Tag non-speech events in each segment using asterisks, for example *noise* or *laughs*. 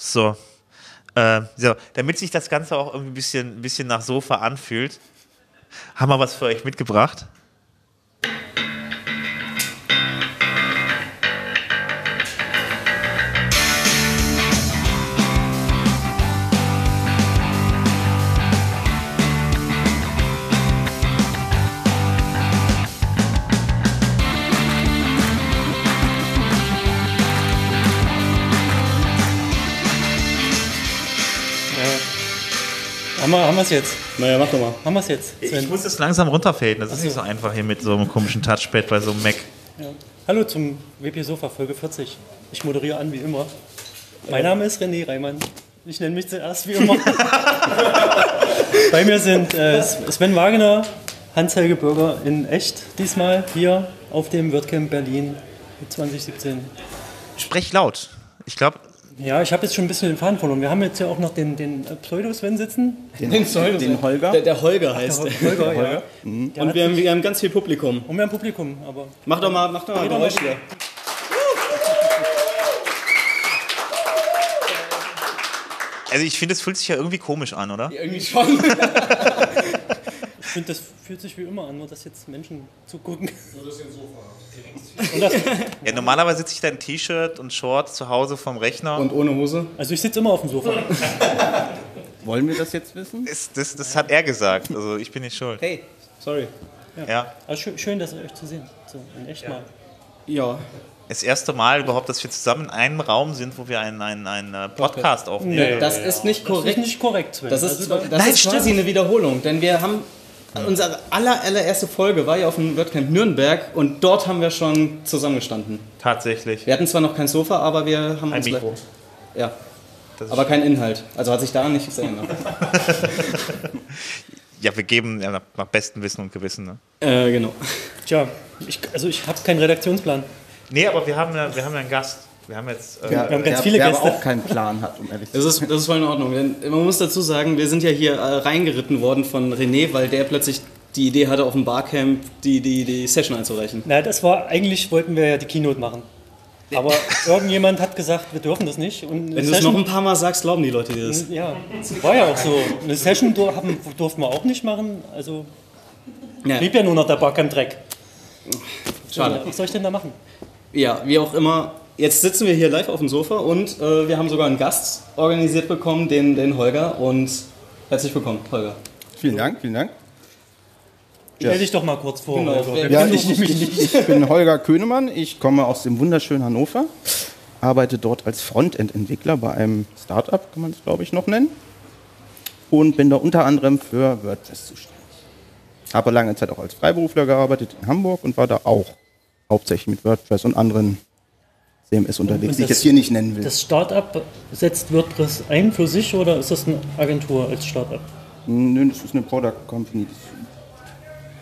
So. Äh, so. Damit sich das Ganze auch irgendwie ein bisschen, ein bisschen nach Sofa anfühlt, haben wir was für euch mitgebracht. Haben wir, haben wir es jetzt? Naja, mach doch mal. Haben wir es jetzt? Ich Sven? muss es langsam runterfaden. Das ist nicht so einfach hier mit so einem komischen Touchpad bei so einem Mac. Ja. Hallo zum WP Sofa Folge 40. Ich moderiere an wie immer. Mein Name ist René Reimann. Ich nenne mich zuerst wie immer. *laughs* Bei mir sind äh, Sven Wagner, Hans-Helge Bürger in echt diesmal hier auf dem WordCamp Berlin 2017. Sprech laut. Ich glaube, Ja, ich habe jetzt schon ein bisschen den Faden verloren. Wir haben jetzt ja auch noch den, den äh, Pseudo-Sven sitzen. Den, den Holger? Der, der Holger heißt der. Holger, ja. Der Und wir haben, wir haben ganz viel Publikum. Und wir haben Publikum, aber Mach doch mal, mach doch mal. Geräusch hier. also ich finde, es fühlt sich ja irgendwie komisch an, oder? Irgendwie schon. *laughs* ich finde, das fühlt sich wie immer an, nur dass jetzt Menschen zugucken. Und das, *laughs* Ja, normalerweise sitze ich da in T-Shirt und Shorts zu Hause vom Rechner. Und ohne Hose? also ich sitze immer auf dem Sofa. *laughs* Wollen wir das jetzt wissen? das, das, das hat er gesagt. Also ich bin nicht schuld. Hey, sorry. Ja. Also schön, schön, dass ihr euch zu sehen. So, in echt mal. Ja. Das erste Mal überhaupt, dass wir zusammen in einem Raum sind, wo wir einen, einen, einen äh, Podcast aufnehmen. Nee. Das ist nicht Das ist korrekt. nicht korrekt, Sven. Das ist, also, das Nein, ist quasi stimmt. eine Wiederholung, denn wir haben unsere aller, allererste Folge war ja auf dem WordCamp Nürnberg und dort haben wir schon zusammengestanden. Tatsächlich. Wir hatten zwar noch kein Sofa, aber wir haben Ein uns Mikro. Ja, aber kein Inhalt. Also hat sich daran nichts geändert. *laughs* *laughs* Ja, wir geben ja, nach, nach bestem Wissen und Gewissen. Ne? äh, genau. Tja, ich, also ich habe keinen Redaktionsplan. Nee, aber wir haben ja, wir haben ja einen Gast. Wir haben jetzt. Äh, Ja, haben ganz der, viele der Gäste. aber auch keinen Plan hat, um ehrlich zu Das ist, das ist voll in Ordnung. Denn man muss dazu sagen, wir sind ja hier äh, reingeritten worden von René, weil der plötzlich die Idee hatte, auf dem Barcamp die, die, die Session einzureichen. Na, das war, eigentlich wollten wir ja die Keynote machen. Aber *laughs* irgendjemand hat gesagt, wir dürfen das nicht. Und Wenn du es noch ein paar Mal sagst, glauben die Leute dir das. Ja, war ja auch so. Eine Session dur haben, durften wir auch nicht machen. Also Ja, blieb ja nur noch der Back-am-Dreck. schade. Was soll ich denn da machen? Ja, wie auch immer. Jetzt sitzen wir hier live auf dem Sofa und äh, wir haben sogar einen Gast organisiert bekommen, den, den Holger. Und herzlich willkommen, Holger. Vielen Dank, vielen Dank. Stell dich doch mal kurz vor. Genau, Ja, ich, ich, ich bin Holger Könemann. Ich komme aus dem wunderschönen Hannover, arbeite dort als Frontend-Entwickler bei einem Startup, kann man es glaube ich noch nennen. Und bin da unter anderem für WordPress zuständig. Habe lange Zeit auch als Freiberufler gearbeitet in Hamburg und war da auch hauptsächlich mit WordPress und anderen CMS unterwegs, die ich das- jetzt hier nicht nennen will. Das Startup setzt WordPress ein für sich oder ist das eine Agentur als Startup? Nö, das ist eine Product Company.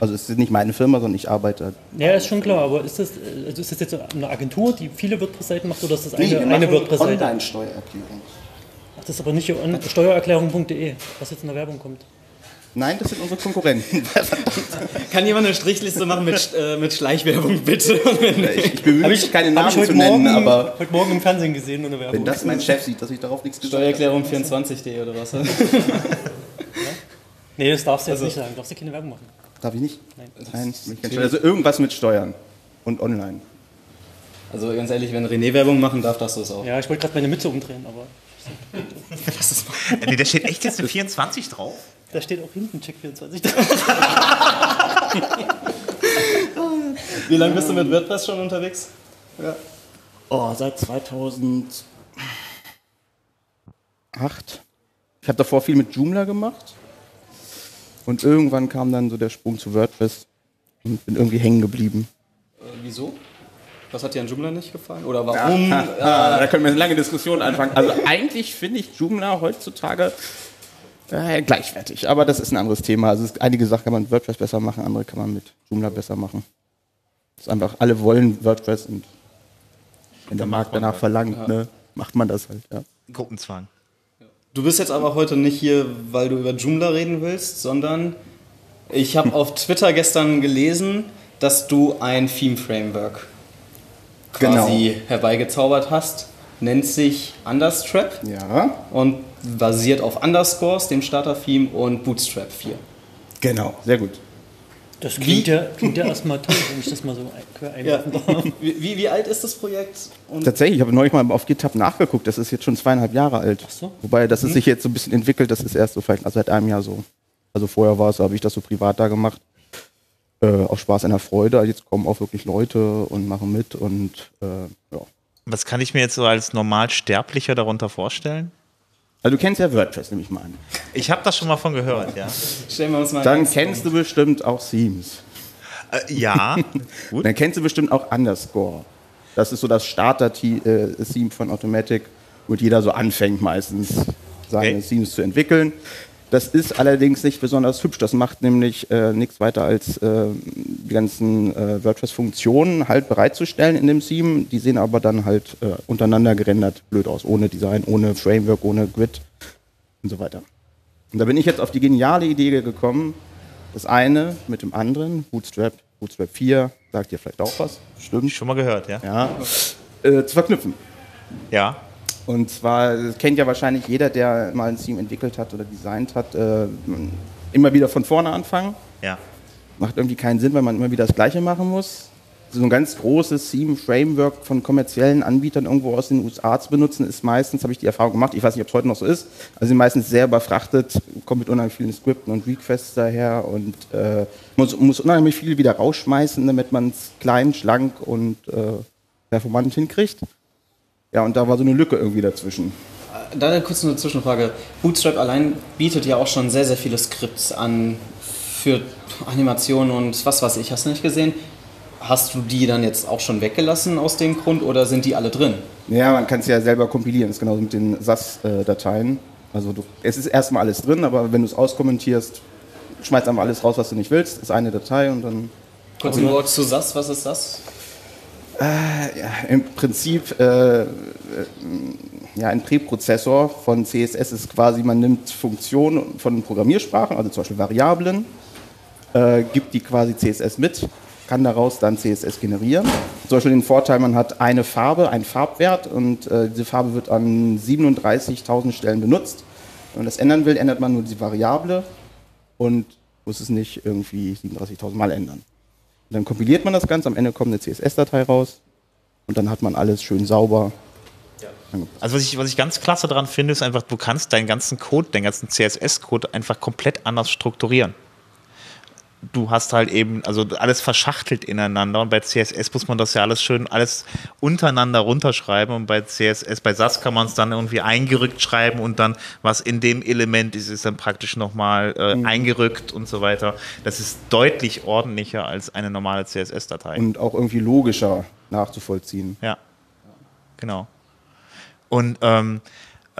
Also es ist nicht meine Firma, sondern ich arbeite. Ja, ist schon klar, aber ist das, also ist das jetzt eine Agentur, die viele WordPress-Seiten macht oder ist das eine, wir eine WordPress-Seite? Online-Steuererklärung. Ach, das ist aber nicht steuererklärung.de, was jetzt in der Werbung kommt. Nein, das sind unsere Konkurrenten. *laughs* Kann jemand eine Strichliste machen mit, äh, mit Schleichwerbung, bitte? *laughs* ich, ich bemühe mich, keine Namen ich heute zu nennen, Morgen, aber heute Morgen im Fernsehen gesehen, eine Werbung. wenn das mein Chef sieht, dass ich darauf nichts gesagt habe. Steuererklärung24.de oder was? *laughs* nee, das darfst du jetzt Also- nicht sagen. Darfst du keine Werbung machen. Darf ich nicht? Nein. Nein, schnell. Also irgendwas mit Steuern und online. Also ganz ehrlich, wenn René Werbung machen darf, darfst du es auch. Ja, ich wollte gerade meine Mütze umdrehen, aber Äh, nee, da steht echt jetzt eine 24 drauf. Da steht auch hinten Check 24 drauf. Wie lange bist du mit WordPress schon unterwegs? Oh, seit 2008. Ich habe davor viel mit Joomla gemacht. Und irgendwann kam dann so der Sprung zu WordPress und bin irgendwie hängen geblieben. Äh, wieso? Was hat dir an Joomla nicht gefallen? Oder warum? Ah, da können wir eine lange Diskussion anfangen. Also eigentlich finde ich Joomla heutzutage äh, gleichwertig, aber das ist ein anderes Thema. Also es ist, einige Sachen kann man mit WordPress besser machen, andere kann man mit Joomla besser machen. Das ist einfach, alle wollen WordPress und wenn der Markt danach verlangt, ne, macht man das halt, ja. Gruppenzwang. Du bist jetzt aber heute nicht hier, weil du über Joomla reden willst, sondern ich habe auf Twitter gestern gelesen, dass du ein Theme-Framework quasi herbeigezaubert hast. nennt sich Understrap Ja, und basiert auf Underscores, dem Starter-Theme und Bootstrap 4. genau, sehr gut. Das klingt ja, klingt ja erstmal toll, wenn ich das mal so ein- quer *laughs* einwerfen darf. Wie, wie, alt ist das Projekt? Und Tatsächlich, ich habe neulich mal auf GitHub nachgeguckt, das ist jetzt schon zweieinhalb Jahre alt. so. Wobei, das ist sich jetzt so ein bisschen entwickelt, das ist erst so vielleicht seit einem Jahr so. Also vorher war es, habe ich das so privat da gemacht. Äh, aus Spaß einer Freude. Jetzt kommen auch wirklich Leute und machen mit und äh, ja. Was kann ich mir jetzt so als Normalsterblicher darunter vorstellen? Also du kennst ja WordPress, nehme ich mal an. Ich habe das schon mal von gehört, ja. stellen wir uns mal Dann kennst du bestimmt auch Themes. Äh, ja, *laughs* gut. Dann kennst du bestimmt auch Underscore. Das ist so das Starter-Theme von Automatic, wo jeder so anfängt meistens seine Okay. Themes zu entwickeln. Das ist allerdings nicht besonders hübsch. Das macht nämlich äh, nichts weiter als äh, die ganzen äh, WordPress-Funktionen halt bereitzustellen in dem Theme. Die sehen aber dann halt äh, untereinander gerendert blöd aus, ohne Design, ohne Framework, ohne Grid und so weiter. Und da bin ich jetzt auf die geniale Idee gekommen, das eine mit dem anderen, Bootstrap, Bootstrap 4, sagt ihr vielleicht auch was, stimmt, Schon mal gehört, ja. ja, äh, zu verknüpfen. Ja. Und zwar, das kennt ja wahrscheinlich jeder, der mal ein Theme entwickelt hat oder designt hat, äh, immer wieder von vorne anfangen. Ja. Macht irgendwie keinen Sinn, weil man immer wieder das Gleiche machen muss. So ein ganz großes Theme-Framework von kommerziellen Anbietern irgendwo aus den USA zu benutzen, ist meistens, habe ich die Erfahrung gemacht, ich weiß nicht, ob es heute noch so ist, also sind meistens sehr überfrachtet, kommt mit unheimlich vielen Skripten und Requests daher und äh, muss, muss unheimlich viel wieder rausschmeißen, damit man es klein, schlank und äh, performant hinkriegt. Ja, und da war so eine Lücke irgendwie dazwischen. Da kurz eine Zwischenfrage. Bootstrap allein bietet ja auch schon sehr, sehr viele Skripts an für Animationen und was weiß ich. Hast du nicht gesehen? Hast du die dann jetzt auch schon weggelassen aus dem Grund oder sind die alle drin? Ja, man kann es ja selber kompilieren, das ist genauso mit den SAS-Dateien. Also du, es ist erstmal alles drin, aber wenn du es auskommentierst, schmeißt einfach alles raus, was du nicht willst, ist eine Datei und dann Kurz ein Wort zu SAS, was ist das? ja, im Prinzip äh, äh, ja, ein Präprozessor von CSS ist quasi, man nimmt Funktionen von Programmiersprachen, also zum Beispiel Variablen, äh, gibt die quasi CSS mit, kann daraus dann CSS generieren. Zum Beispiel den Vorteil, man hat eine Farbe, einen Farbwert und äh, diese Farbe wird an 37.000 Stellen benutzt. Wenn man das ändern will, ändert man nur die Variable und muss es nicht irgendwie 37.000 Mal ändern. Dann kompiliert man das Ganze, am Ende kommt eine CSS-Datei raus und dann hat man alles schön sauber. Also was ich, was ich ganz klasse daran finde, ist einfach, du kannst deinen ganzen Code, deinen ganzen CSS-Code einfach komplett anders strukturieren. Du hast halt eben, also alles verschachtelt ineinander und bei CSS muss man das ja alles schön alles untereinander runterschreiben und bei CSS, bei SAS kann man es dann irgendwie eingerückt schreiben und dann, was in dem Element ist, ist dann praktisch nochmal äh, eingerückt und so weiter. Das ist deutlich ordentlicher als eine normale CSS-Datei. Und auch irgendwie logischer nachzuvollziehen. Ja, genau. Und ähm, äh,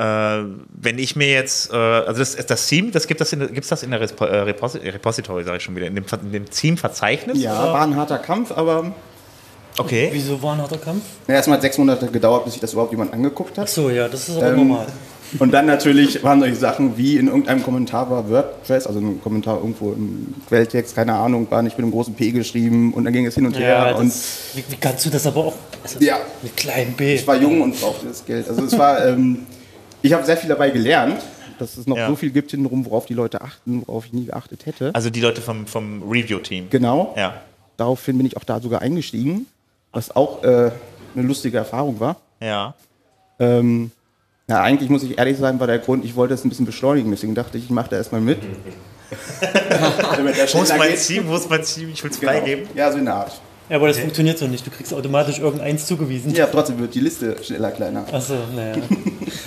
wenn ich mir jetzt, äh, also das, das Theme, das gibt es in, gibt's das in der Respo äh, Reposi Repository, sage ich schon wieder, in dem, in dem Theme-Verzeichnis? Ja, war ein harter Kampf, aber Okay. Wieso war ein harter Kampf? ja, erstmal hat sechs Monate gedauert, bis sich das überhaupt jemand angeguckt hat. Achso, ja, das ist aber Ähm, normal. Und dann natürlich waren solche Sachen wie in irgendeinem Kommentar war WordPress, also ein Kommentar irgendwo im Quelltext, keine Ahnung, war nicht mit einem großen P geschrieben und dann ging es hin und her. Ja, und das, wie, wie kannst du das aber auch? Also, Ja. Mit kleinem B. ich war jung und brauchte das Geld. Also es war, ähm, ich habe sehr viel dabei gelernt, dass es noch Ja. so viel gibt hintenrum, worauf die Leute achten, worauf ich nie geachtet hätte. Also die Leute vom, vom Review-Team. Genau. Ja. Daraufhin bin ich auch da sogar eingestiegen, was auch äh, eine lustige Erfahrung war. Ja. Ähm, ja, eigentlich muss ich ehrlich sein, war der Grund, ich wollte es ein bisschen beschleunigen, deswegen dachte ich, ich mache da erstmal mit. *laughs* Wo ist mein. Team? Wo ist mein Team? Ich will es Genau. freigeben. Ja, so in der Art. Ja, aber das funktioniert so nicht. Du kriegst automatisch irgendeins zugewiesen. Ja, trotzdem wird die Liste schneller kleiner. Achso, naja.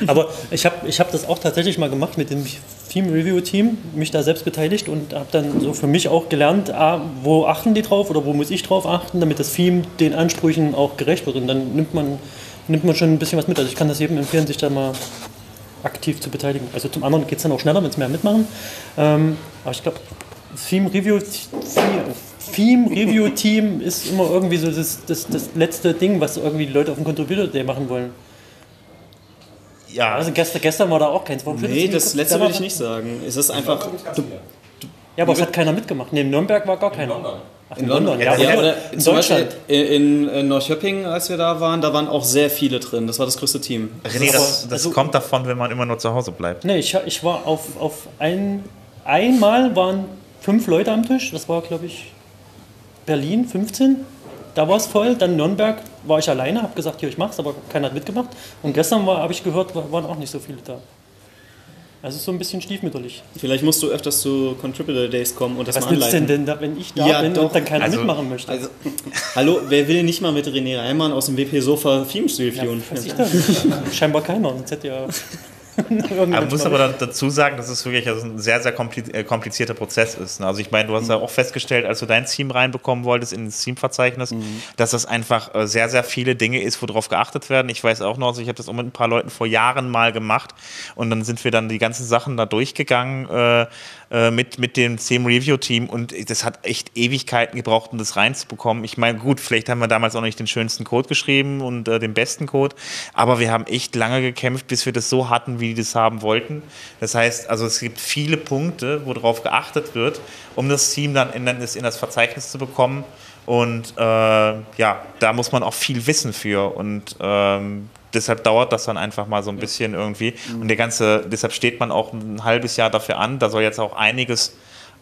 Aber ich habe ich hab das auch tatsächlich mal gemacht mit dem Theme Review Team, mich da selbst beteiligt und habe dann so für mich auch gelernt, ah, wo achten die drauf oder wo muss ich drauf achten, damit das Theme den Ansprüchen auch gerecht wird. Und dann nimmt man, nimmt man schon ein bisschen was mit. Also ich kann das jedem empfehlen, sich da mal aktiv zu beteiligen. Also zum anderen geht es dann auch schneller, wenn es mehr mitmachen. Ähm, aber ich glaube, Theme Review, Theme Review Team ist immer irgendwie so das, das, das letzte Ding, was irgendwie die Leute auf dem Contributor Day machen wollen. Ja. Also gestern, gestern war da auch keins. Warum Nee, das letzte würde ich nicht sagen. Es ist einfach. Du, Ja, aber es hat keiner mitgemacht. Neben Nürnberg war gar keiner. In London, ja, ja, ja, oder in zum Beispiel Deutschland. in, in Norrköping, als wir da waren, da waren auch sehr viele drin. Das war das größte Team. René, das, das also- kommt davon, wenn man immer nur zu Hause bleibt. Nee, ich, ich war auf, auf ein, einmal waren fünf Leute am Tisch. Das war, glaube ich, Berlin, 15. Da war es voll. Dann Nürnberg war ich alleine, habe gesagt, hier, ich mach's, aber keiner hat mitgemacht. Und gestern habe ich gehört, wa- waren auch nicht so viele da. Also es ist so ein bisschen stiefmütterlich. Vielleicht musst du öfters zu Contributor Days kommen und das Was mal nützt anleiten. denn, denn da, wenn ich da Ja, bin doch. und dann keiner Also- mitmachen möchte? Also, *laughs* hallo, wer will nicht mal mit René Reimann aus dem WP Sofa ja, weiß ich da nicht. Scheinbar keiner, sonst hätte ja Man muss aber dazu sagen, dass es wirklich also ein sehr, sehr äh, komplizierter Prozess ist. ne? Also ich meine, du hast ja auch festgestellt, als du dein Team reinbekommen wolltest in das Teamverzeichnis, dass das einfach äh, sehr, sehr viele Dinge ist, worauf geachtet werden. Ich weiß auch noch, also ich habe das auch mit ein paar Leuten vor Jahren mal gemacht und dann sind wir dann die ganzen Sachen da durchgegangen äh, äh, mit, mit dem Team Review Team und das hat echt Ewigkeiten gebraucht, um das reinzubekommen. Ich meine, gut, vielleicht haben wir damals auch nicht den schönsten Code geschrieben und äh, den besten Code, aber wir haben echt lange gekämpft, bis wir das so hatten, wie die das haben wollten. Das heißt, also es gibt viele Punkte, worauf geachtet wird, um das Team dann in, das- in das Verzeichnis zu bekommen. Und äh, ja, da muss man auch viel wissen für. Und ähm, deshalb dauert das dann einfach mal so ein bisschen irgendwie. Und der ganze, deshalb steht man auch ein halbes Jahr dafür an. Da soll jetzt auch einiges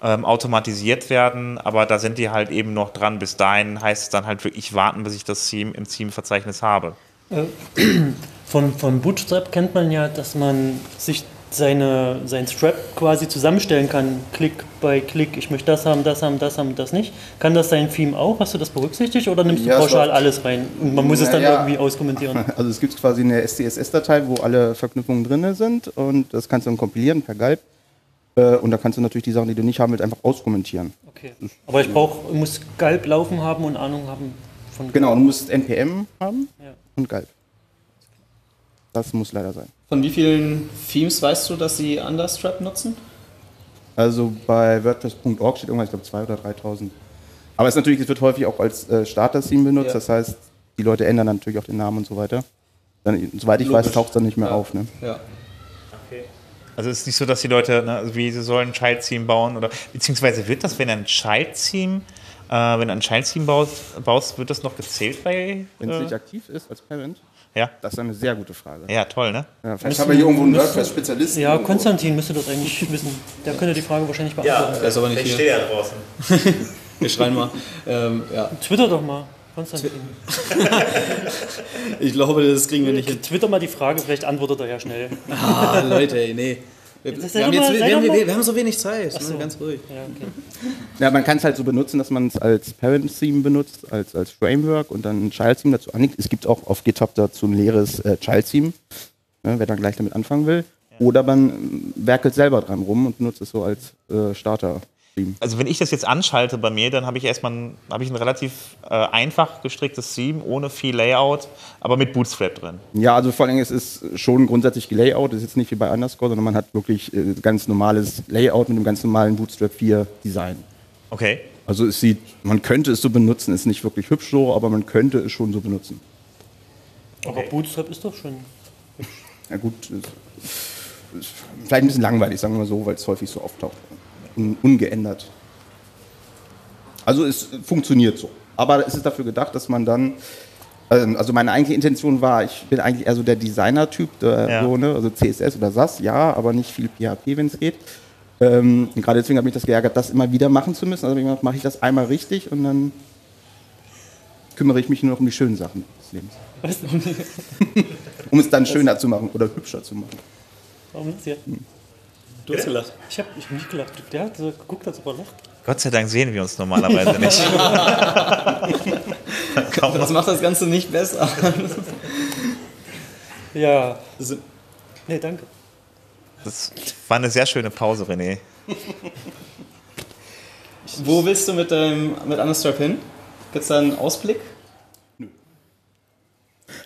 ähm, automatisiert werden, aber da sind die halt eben noch dran. Bis dahin heißt es dann halt wirklich warten, bis ich das Team im Teamverzeichnis habe. Von, von Bootstrap kennt man ja, dass man sich seine, sein Strap quasi zusammenstellen kann, Klick bei Klick. Ich möchte das haben, das haben, das haben, das nicht. Kann das dein Theme auch? Hast du das berücksichtigt oder nimmst Ja, du pauschal alles rein? Und man muss es dann Naja. irgendwie auskommentieren. *laughs* Also es gibt quasi eine SCSS-Datei, wo alle Verknüpfungen drin sind und das kannst du dann kompilieren per Galb. Äh, Und da kannst du natürlich die Sachen, die du nicht haben willst, einfach auskommentieren. Okay. Aber ich brauch, muss Galb laufen haben und Ahnung haben von Genau, du musst NPM haben Ja. und Galb. Das muss leider sein. Von wie vielen Themes weißt du, dass sie Understrap nutzen? Also bei WordPress.org steht irgendwas, ich glaube 2.000 oder 3.000. Aber es ist natürlich, es wird häufig auch als äh, Starter-Theme benutzt, Ja. das heißt, die Leute ändern dann natürlich auch den Namen und so weiter. Dann, soweit ich weiß, Logisch. taucht es dann nicht mehr Ja. auf. Ne? Ja. Also es ist nicht so, dass die Leute, ne, also wie sie sollen ein Child-Theme bauen oder beziehungsweise wird das, wenn ein Child-Theme, äh, wenn du ein Child-Theme baust, baust, wird das noch gezählt bei? Wenn es Äh, nicht aktiv ist als Parent, ja, das ist eine sehr gute Frage. ja, toll, ne? Ja, vielleicht haben wir hier irgendwo einen WordPress-Spezialisten. Ja, irgendwo. Konstantin müsste das eigentlich *laughs* wissen. Der könnte die Frage wahrscheinlich beantworten. Der ist aber nicht hier. ja draußen. *laughs* Wir schreien mal. Ähm, ja. Twitter doch mal, Konstantin. *laughs* Ich glaube, das kriegen wir nicht hin. Twitter mal die Frage, vielleicht antwortet er ja schnell. Ah, Leute, ey, nee. Wir, wir, haben jetzt, wir, haben, wir, haben so wenig Zeit. so. Ne? Ganz ruhig. Ja, okay. Ja, man kann es halt so benutzen, dass man es als Parent-Theme benutzt, als, als Framework und dann ein Child-Theme dazu anlegt. Es gibt auch auf GitHub dazu ein leeres äh, Child-Theme, ne, wer dann gleich damit anfangen will. Oder man werkelt selber dran rum und benutzt es so als äh, Starter-Theme. Also wenn ich das jetzt anschalte bei mir, dann habe ich erstmal ein, habe ich ein relativ äh, einfach gestricktes Theme, ohne viel Layout, aber mit Bootstrap drin. Ja, also vor allem es ist schon grundsätzlich Layout, es ist jetzt nicht wie bei Underscore, sondern man hat wirklich äh, ganz normales Layout mit einem ganz normalen Bootstrap 4 Design. Okay. Also es sieht, man könnte es so benutzen, ist nicht wirklich hübsch so, aber man könnte es schon so benutzen. Aber Bootstrap ist doch schon. Ja gut, ist, ist vielleicht ein bisschen langweilig, sagen wir mal so, weil es häufig so auftaucht. Un, ungeändert. Also es funktioniert so. Aber es ist dafür gedacht, dass man dann, ähm, also meine eigentliche Intention war, ich bin eigentlich eher so der Designer-Typ, der Ja. so, ne, also CSS oder SAS, ja, aber nicht viel PHP, wenn es geht. Ähm, gerade deswegen habe mich das geärgert, das immer wieder machen zu müssen. Also habe ich gedacht, mache ich das einmal richtig und dann kümmere ich mich nur noch um die schönen Sachen des Lebens. *laughs* Um es dann schöner zu machen oder hübscher zu machen. warum das hier? Du hast gelacht. Ich habe ich hab nicht gelacht. Der hat so geguckt, als ob er lacht. Gott sei Dank sehen wir uns normalerweise nicht. *laughs* *laughs* Das macht das Ganze nicht besser. Ja. Nee, danke. Das war eine sehr schöne Pause, René. Wo willst du mit, deinem, mit Understrap hin? Gibt es da einen Ausblick?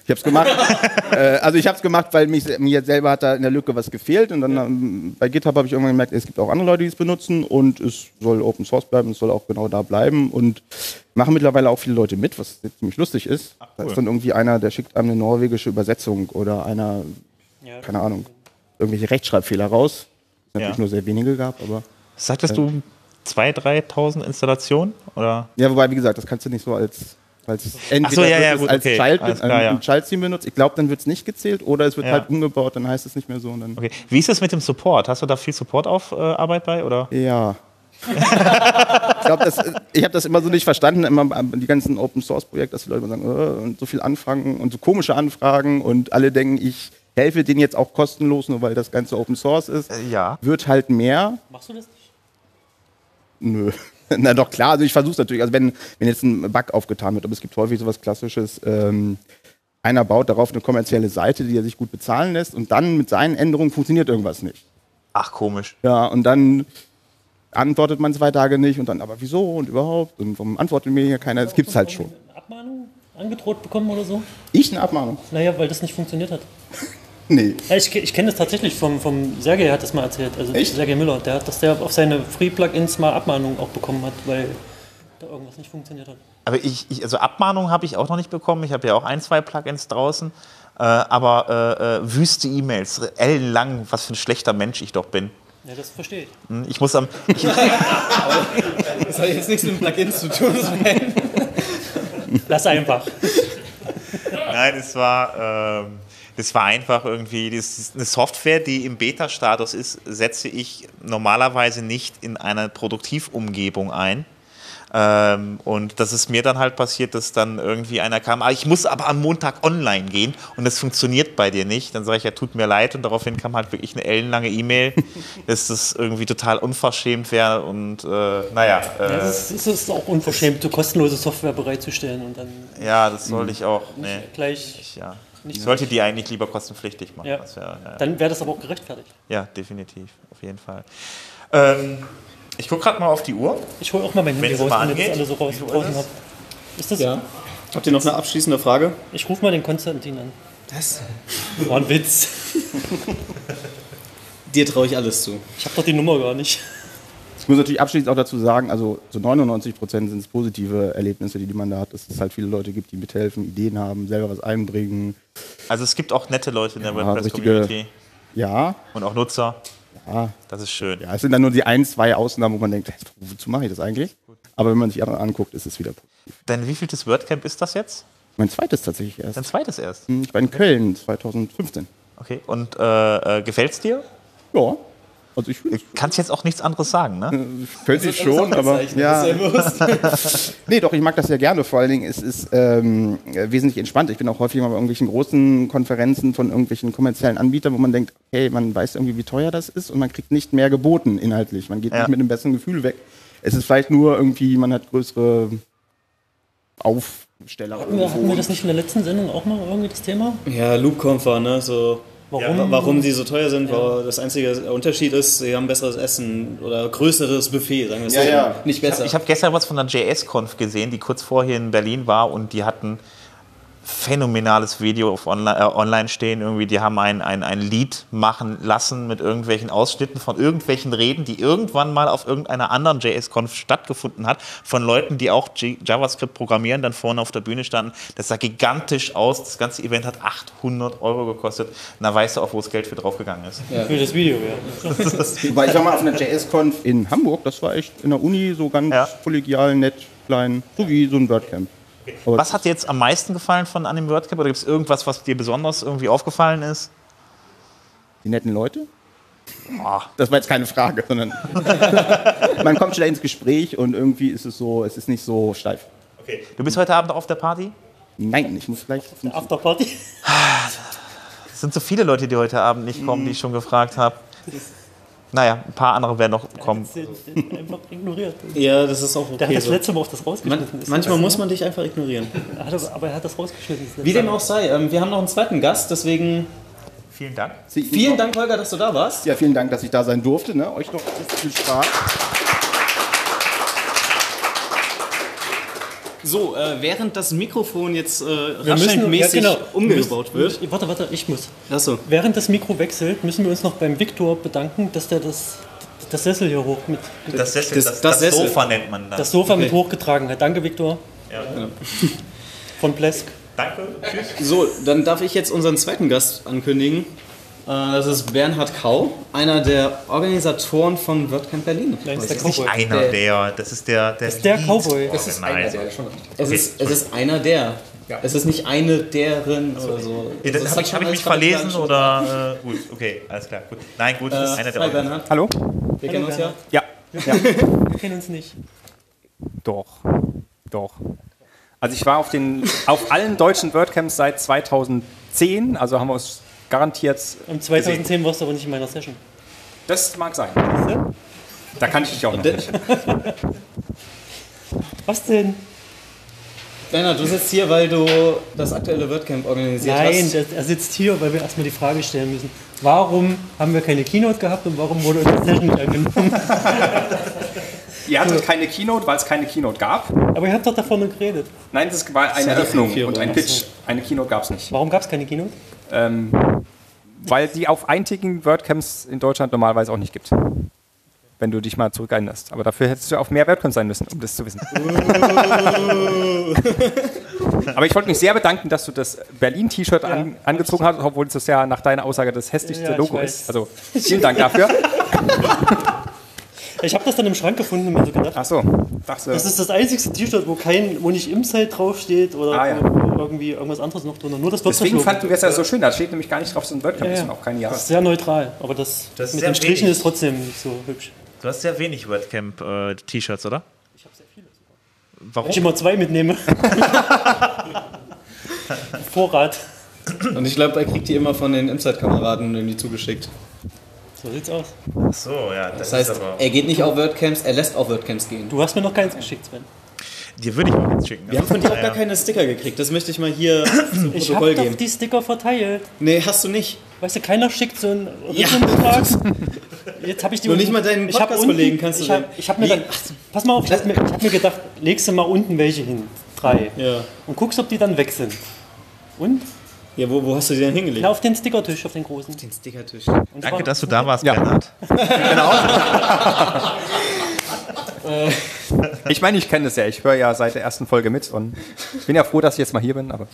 Ich habe es gemacht. *laughs* äh, also ich habe es gemacht, weil mich, mir selber hat da in der Lücke was gefehlt und dann ähm, bei GitHub habe ich irgendwann gemerkt, es gibt auch andere Leute, die es benutzen und es soll Open Source bleiben, es soll auch genau da bleiben und machen mittlerweile auch viele Leute mit, was ziemlich lustig ist. Da ist dann irgendwie einer, der schickt einem eine norwegische Übersetzung oder einer, Ja, keine Ahnung, irgendwelche Rechtschreibfehler raus. Es natürlich Ja. nur sehr wenige gab, aber Sagtest du 2.000, 3.000 Installationen? Oder? Ja, wobei, wie gesagt, das kannst du nicht so als, als entweder ja, ja, es gut, als okay. Child, Alles äh, klar, ja. ein Child-Team benutzt. Ich glaube, dann wird es nicht gezählt oder es wird Ja. halt umgebaut, dann heißt es nicht mehr so. Und dann, Okay. Wie ist es mit dem Support? Hast du da viel Supportarbeit Arbeit bei? Oder? Ja. *laughs* ich glaube, das, ich habe das immer so nicht verstanden, immer die ganzen Open-Source-Projekte, dass die Leute immer sagen, äh, und so viel Anfragen und so komische Anfragen und alle denken, ich helfe denen jetzt auch kostenlos, nur weil das Ganze Open Source ist. Äh, ja. Wird halt mehr. Machst du das nicht? Nö. *laughs* Na doch, klar, also ich versuche es natürlich. Also wenn, wenn jetzt ein Bug aufgetan wird, aber es gibt häufig sowas Klassisches, ähm, einer baut darauf eine kommerzielle Seite, die er sich gut bezahlen lässt und dann mit seinen Änderungen funktioniert irgendwas nicht. Ach, komisch. Ja, und dann antwortet man zwei Tage nicht und dann, aber wieso und überhaupt und warum antwortet mir hier keiner? Das gibt's halt schon. Eine Abmahnung angedroht bekommen oder so? Ich eine Abmahnung? Naja, weil das nicht funktioniert hat. *laughs* Nee. Ich ich kenne das tatsächlich vom, vom Sergej, hat das mal erzählt. Also Echt? Sergej Müller, der hat, dass der auf seine Free-Plugins mal Abmahnungen auch bekommen hat, weil da irgendwas nicht funktioniert hat. Aber ich, ich also Abmahnungen habe ich auch noch nicht bekommen. Ich habe ja auch ein, zwei Plugins draußen. Äh, aber äh, äh, wüste E-Mails, ellenlang, was für ein schlechter Mensch ich doch bin. Ja, das verstehe ich. Hm, Ich muss am. Ich, *laughs* Das hat jetzt nichts mit Plugins zu tun. Lass einfach. nein, es war. Ähm, das war einfach irgendwie, das ist eine Software, die im Beta-Status ist, setze ich normalerweise nicht in einer Produktivumgebung ein. Ähm, und das ist mir dann halt passiert, dass dann irgendwie einer kam, ah, ich muss aber am Montag online gehen und das funktioniert bei dir nicht. Dann sage ich, ja, tut mir leid. Und daraufhin kam halt wirklich eine ellenlange E-Mail, *laughs* dass das irgendwie total unverschämt wäre. Und äh, naja, Ja, äh, es, ist, es ist auch unverschämt, so kostenlose Software bereitzustellen und dann ja, das sollte ich auch. Nee. gleich. Ich, ja. Nicht Ich sollte die eigentlich lieber kostenpflichtig machen. Ja. Wär, ja, Dann wäre das aber auch gerechtfertigt. ja, definitiv, auf jeden Fall. Ähm, ich gucke gerade mal auf die Uhr. Ich hole auch mal mein Handy raus, wenn ihr das alle so raus Wie viel Uhr draußen ist es? habt. Ist das? Ja. Habt ihr noch eine abschließende Frage? Ich rufe mal den Konstantin an. Das? War *laughs* ein Witz. Dir traue ich alles zu. Ich habe doch die Nummer gar nicht. Ich muss natürlich abschließend auch dazu sagen, also so 99 Prozent sind es positive Erlebnisse, die, die man da hat, dass es halt viele Leute gibt, die mithelfen, Ideen haben, selber was einbringen. Also es gibt auch nette Leute in der Ja, WordPress-Community Ja, und auch Nutzer. ja, Das ist schön. ja, es sind dann nur die ein, zwei Ausnahmen, wo man denkt, wozu mache ich das eigentlich? Aber wenn man sich anguckt, ist es wieder positiv. Denn wie vieltes WordCamp ist das jetzt? Mein zweites tatsächlich erst. Dein zweites erst. Hm, Ich war in Köln 2015. Okay. Und äh, äh, gefällt's dir? Ja, also ich Kannst jetzt auch nichts anderes sagen, ne? Könnte ich schon, aber ja. *laughs* nee, doch, ich mag das sehr gerne. Vor allen Dingen, es ist ähm, äh, wesentlich entspannt. Ich bin auch häufig mal bei irgendwelchen großen Konferenzen von irgendwelchen kommerziellen Anbietern, wo man denkt, hey, man weiß irgendwie, wie teuer das ist und man kriegt nicht mehr geboten inhaltlich. Man geht Ja. nicht mit einem besseren Gefühl weg. Es ist vielleicht nur irgendwie, man hat größere Aufsteller. Hatten wir, hatten wir das nicht in der letzten Sendung auch mal irgendwie das Thema? Ja, Loop-Comfort, ne? So, Warum? wa- warum die so teuer sind, weil das einzige Unterschied ist, sie haben besseres Essen oder größeres Buffet, sagen wir es Ja, so. ja. Nicht besser. Ich habe gestern was von der JS-Conf gesehen, die kurz vorher in Berlin war und die hatten phänomenales Video auf online, äh, online stehen. Irgendwie, die haben ein, ein, ein Lied machen lassen mit irgendwelchen Ausschnitten von irgendwelchen Reden, die irgendwann mal auf irgendeiner anderen JS-Conf stattgefunden hat, von Leuten, die auch G JavaScript programmieren, dann vorne auf der Bühne standen. Das sah gigantisch aus. Das ganze Event hat 800 Euro gekostet. Und da weißt du auch, wo das Geld für draufgegangen ist. Für das Video, ja. *laughs* Wobei ich war mal auf einer JS-Conf in Hamburg, das war echt in der Uni so ganz Ja. kollegial, nett, klein, so wie so ein WordCamp. Aber Was hat dir jetzt am meisten gefallen von an dem WordCamp? Oder gibt es irgendwas, was dir besonders irgendwie aufgefallen ist? Die netten Leute? Ah. Das war jetzt keine Frage, sondern *laughs* man kommt schnell ins Gespräch und irgendwie ist es so, es ist nicht so steif. Okay. Du bist heute Abend auf der Party? Nein, ich muss gleich. zum- Afterparty. Es sind so viele Leute, die heute Abend nicht kommen, die ich schon gefragt habe. Naja, ein paar andere werden noch kommen. Einfach ignoriert. ja, das ist auch Der hat okay das letzte Mal auf das Man, rausgeschnitten. Ist manchmal muss man dich einfach ignorieren. Er aber er hat das rausgeschnitten. das Wie dem auch sei, ähm, wir haben noch einen zweiten Gast, deswegen Vielen Dank. Sie- vielen Dank, Holger, dass du da warst. Ja, vielen Dank, dass ich da sein durfte. Ne? Euch noch viel Spaß. So, äh, während das Mikrofon jetzt äh, müssen, ja, raschelmäßig genau. umgebaut Wir wird. müssen- Warte, warte, ich muss. Achso. Während das Mikro wechselt, müssen wir uns noch beim Viktor bedanken, dass der das, das Sessel hier hoch mit, Das, Sessel, Das- das, das das, Sessel. Sofa nennt man das. das Sofa mit Okay. hochgetragen hat. Danke, Viktor. Von Plesk. Danke, tschüss. So, dann darf ich jetzt unseren zweiten Gast ankündigen. Das ist Bernhard Kau, einer der Organisatoren von WordCamp Berlin. Nein, das ist Das nicht Cowboy. einer Der- der, das ist der der, ist der Cowboy. Das ist einer der schon. Es, Okay, ist, es ist einer der. Ja. Es ist nicht eine deren oder so. Ja, Also das habe ich, hab ich mich verlesen oder äh, gut, okay, alles klar, gut. Nein, gut, das ist einer Äh, der hi. Bernhard, Hallo? wir kennen uns ja. Ja. *laughs* Wir kennen uns nicht. Doch. Doch. Also ich war auf den auf allen deutschen WordCamps seit 2010, also haben wir uns garantiert. Am 2010 warst du aber nicht in meiner Session. Das mag sein. Siehst du? Da kannte ich dich auch noch nicht. *laughs* Was denn? Bernhard, du sitzt hier, weil du das aktuelle WordCamp organisiert Nein, hast. der, er sitzt hier, weil wir erstmal die Frage stellen müssen. Warum haben wir keine Keynote gehabt und warum wurde unsere Session nicht angenommen? *laughs* Ihr hattet keine Keynote, weil es keine Keynote gab. Aber ihr habt doch davon vorne geredet. Nein, das war eine Eröffnung und ein. Pitch. Eine Keynote gab es nicht. Warum gab es keine Keynote? Ähm, weil die auf einzigen WordCamps in Deutschland normalerweise auch nicht gibt. Wenn du dich mal zurückerinnerst. Aber dafür hättest du auf mehr WordCamps sein müssen, um das zu wissen. *laughs* Aber ich wollte mich sehr bedanken, dass du das Berlin-T-Shirt an, angezogen hast, obwohl es ja nach deiner Aussage das hässlichste Ja, Logo ist. Also vielen Dank dafür. *laughs* Ich habe das dann im Schrank gefunden und mir so gedacht, Achso, dachte, das ist das einzigste T-Shirt, wo kein, wo nicht Imsite draufsteht oder Ah, ja. irgendwie irgendwas anderes noch drunter. Nur das deswegen fanden wir es ja so schön. Da steht nämlich gar nicht drauf, so ein WordCamp Ja, ist ja. und auch kein Jahr. Das ist sehr neutral, aber das, Das mit den Strichen wenig. ist trotzdem nicht so hübsch. Du hast sehr wenig WordCamp-T-Shirts, oder? Ich habe sehr viele. Warum? Ich immer zwei mitnehme. *laughs* Vorrat. Und ich glaube, er kriegt die immer von den Inside-Kameraden irgendwie zugeschickt. So sieht's aus. Ach so, ja, das, Das heißt, ist aber. er geht nicht auf WordCamps, er lässt auf WordCamps gehen. Du hast mir noch keins geschickt, Sven. Dir würde ich auch jetzt schicken. Wir haben von dir auch Ja, gar ja. keine Sticker gekriegt. Das möchte ich mal hier *clears throat* zum Ich Protokoll habe doch geben. die Sticker verteilt. Nee, hast du nicht. Weißt du, keiner schickt so einen Ja. Rhythmbetrag. *laughs* Jetzt habe ich die Nur nicht mal deinen ich hab Podcast-Kollegen kannst du Ich habe den- ich hab mir dann, pass mal auf, ich habe mir, ich hab mir gedacht, legst du mal unten welche hin. Drei. Ja. Und guckst, ob die dann weg sind. Und? Ja, wo, wo hast du die denn hingelegt? Na, auf den Stickertisch, auf den großen. Den Stickertisch. Und Danke, dass du da warst, Ja. Bernhard. *laughs* *laughs* Ich meine, ich kenne das ja. Ich höre ja seit der ersten Folge mit und ich bin ja froh, dass ich jetzt mal hier bin. Aber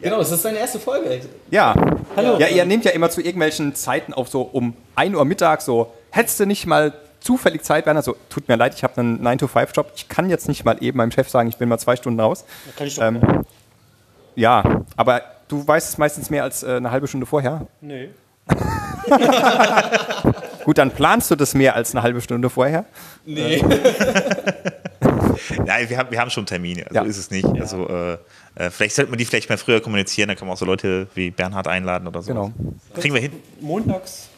Genau, das ist deine erste Folge. ja. Hallo. Ja, ihr nehmt ja immer zu irgendwelchen Zeiten auf so um 1 Uhr Mittag so, hättest du nicht mal zufällig Zeit, Werner? So, tut mir leid, ich habe einen 9-to-5-Job. Ich kann jetzt nicht mal eben meinem Chef sagen, ich bin mal zwei Stunden raus. Da kann ich doch Ähm, ja, aber du weißt es meistens mehr als äh, eine halbe Stunde vorher. Nö. *laughs* Gut, dann planst du das mehr als eine halbe Stunde vorher. Nee. *laughs* Nein, wir haben, wir haben schon Termine, also Ja. ist es nicht. Also, äh, äh, vielleicht sollte man die vielleicht mal früher kommunizieren, dann kann man auch so Leute wie Bernhard einladen oder so. Genau. Kriegen wir hin. Montags.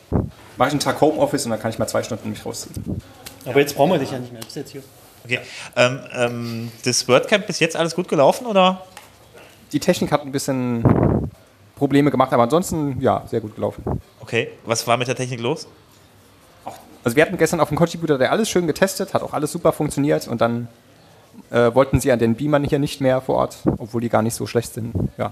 Mache ich einen Tag Homeoffice und dann kann ich mal zwei Stunden mich rausziehen. Aber jetzt brauchen wir dich ja nicht mehr. Du bist jetzt hier. Okay. Ähm, ähm, das WordCamp bis jetzt alles gut gelaufen oder? Die Technik hat ein bisschen Probleme gemacht, aber ansonsten, ja, sehr gut gelaufen. Okay. Was war mit der Technik los? Also wir hatten gestern auf dem Contributor der alles schön getestet, hat auch alles super funktioniert und dann äh, wollten sie an den Beamern hier nicht mehr vor Ort, obwohl die gar nicht so schlecht sind. Ja,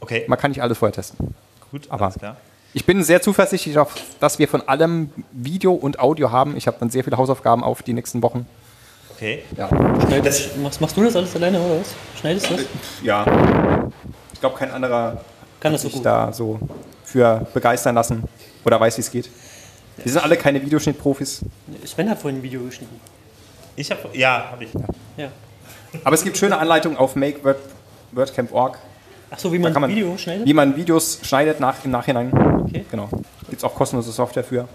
Okay. man kann nicht alles vorher testen. Gut, aber- alles klar. Ich bin sehr zuversichtlich, auf, dass wir von allem Video und Audio haben. Ich habe dann sehr viele Hausaufgaben auf die nächsten Wochen. Okay. Ja. Schneidest, machst, machst du das alles alleine oder was? Schneidest du das? ja. Ich glaube, kein anderer Kann das so sich gut. da so für begeistern lassen oder weiß, wie es geht. Wir sind alle keine Videoschnittprofis. Sven hat vorhin ein Video geschnitten. Ich habe, ja, habe ich. Ja. Aber es gibt schöne Anleitungen auf makewordcamp.org, Ach so, wie man, man- Video schneidet? wie man Videos schneidet nach, im Nachhinein. Okay. Genau. Gibt es auch kostenlose Software für.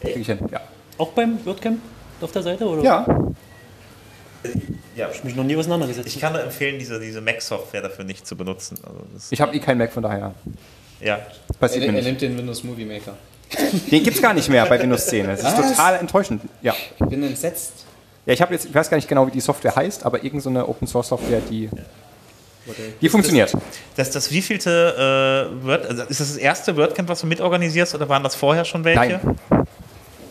Krieg ich hin. Ja. Auch beim WordCamp auf der Seite? Oder? ja. Ja. Ich mich noch nie auseinandergesetzt. Ich kann nur empfehlen, diese, diese Mac-Software dafür nicht zu benutzen. Also das, Ich habe eh keinen Mac, von daher. ja. Das passiert Er, er nicht. nimmt den Windows Movie Maker. Den gibt es gar nicht mehr bei Windows 10. Das ist Was? total enttäuschend. Ja. Ich bin entsetzt. Ja, ich habe jetzt, ich weiß gar nicht genau, wie die Software heißt, aber irgendeine so eine Open Source Software, die, die funktioniert. Das, das wievielte äh, Word, also ist das das erste WordCamp, was du mitorganisierst oder waren das vorher schon welche? Nein.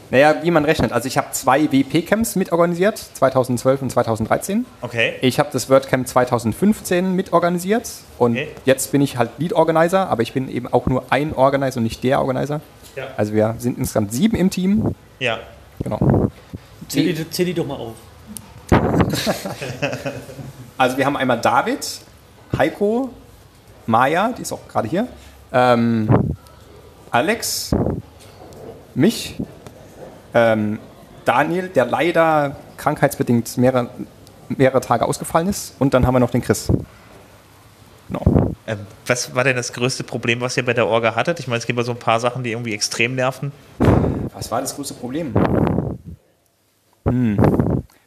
Naja, wie man rechnet. Also ich habe zwei WP-Camps mitorganisiert, 2012 und 2013. Okay. Ich habe das WordCamp 2015 mitorganisiert und Okay. jetzt bin ich halt Lead Organizer, aber ich bin eben auch nur ein Organizer und nicht der Organizer. Ja. Also wir sind insgesamt sieben im Team. Ja. Genau. Zähl die, zähl die doch mal auf. *laughs* Also wir haben einmal David, Heiko, Maja, die ist auch gerade hier, ähm, Alex, mich, ähm, Daniel, der leider krankheitsbedingt mehrere, mehrere Tage ausgefallen ist, und dann haben wir noch den Chris. Genau. Ähm, was war denn das größte Problem, was ihr bei der Orga hattet? Ich meine, es gibt ja so ein paar Sachen, die irgendwie extrem nerven. Was war das große Problem? Hm.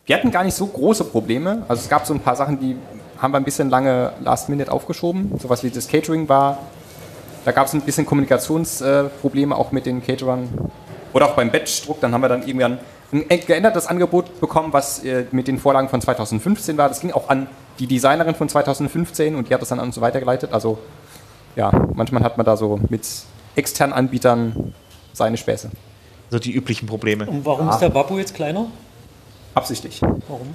Wir hatten gar nicht so große Probleme. Also es gab so ein paar Sachen, die haben wir ein bisschen lange Last Minute aufgeschoben. Sowas wie das Catering war. Da gab es ein bisschen Kommunikationsprobleme auch mit den Caterern. Oder auch beim Batchdruck. Dann haben wir dann irgendwann ein geändertes Angebot bekommen, was äh, mit den Vorlagen von 2015 war. Das ging auch an die Designerin von 2015 und die hat das dann an uns weitergeleitet. Also ja, manchmal hat man da so mit externen Anbietern seine Späße. So die üblichen Probleme. Und warum ist der Babu jetzt kleiner? Absichtlich. Warum?